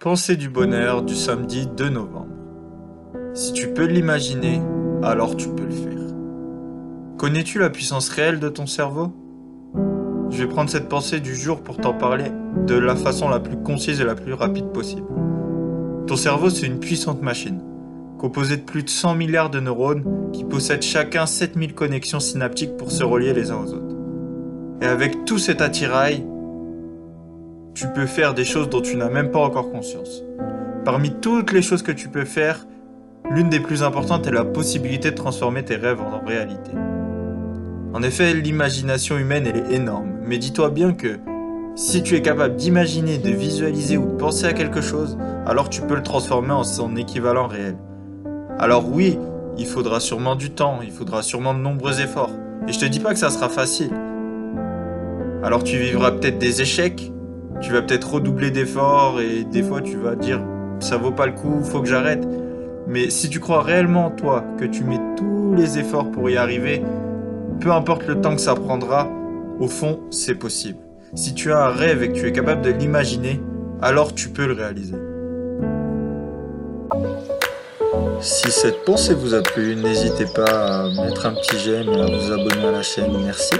Pensée du bonheur du samedi 2 novembre. Si tu peux l'imaginer, alors tu peux le faire. Connais-tu la puissance réelle de ton cerveau? Je vais prendre cette pensée du jour pour t'en parler de la façon la plus concise et la plus rapide possible. Ton cerveau, c'est une puissante machine, composée de plus de 100 milliards de neurones qui possèdent chacun 7000 connexions synaptiques pour se relier les uns aux autres. Et avec tout cet attirail, tu peux faire des choses dont tu n'as même pas encore conscience. Parmi toutes les choses que tu peux faire, l'une des plus importantes est la possibilité de transformer tes rêves en réalité. En effet, l'imagination humaine, elle est énorme. Mais dis-toi bien que si tu es capable d'imaginer, de visualiser ou de penser à quelque chose, alors tu peux le transformer en son équivalent réel. Alors oui, il faudra sûrement du temps, il faudra sûrement de nombreux efforts. Et je te dis pas que ça sera facile. Alors tu vivras peut-être des échecs, tu vas peut-être redoubler d'efforts et des fois tu vas dire ça vaut pas le coup, faut que j'arrête. Mais si tu crois réellement toi que tu mets tous les efforts pour y arriver, peu importe le temps que ça prendra, au fond c'est possible. Si tu as un rêve et que tu es capable de l'imaginer, alors tu peux le réaliser. Si cette pensée vous a plu, n'hésitez pas à mettre un petit j'aime à vous abonner à la chaîne. Merci.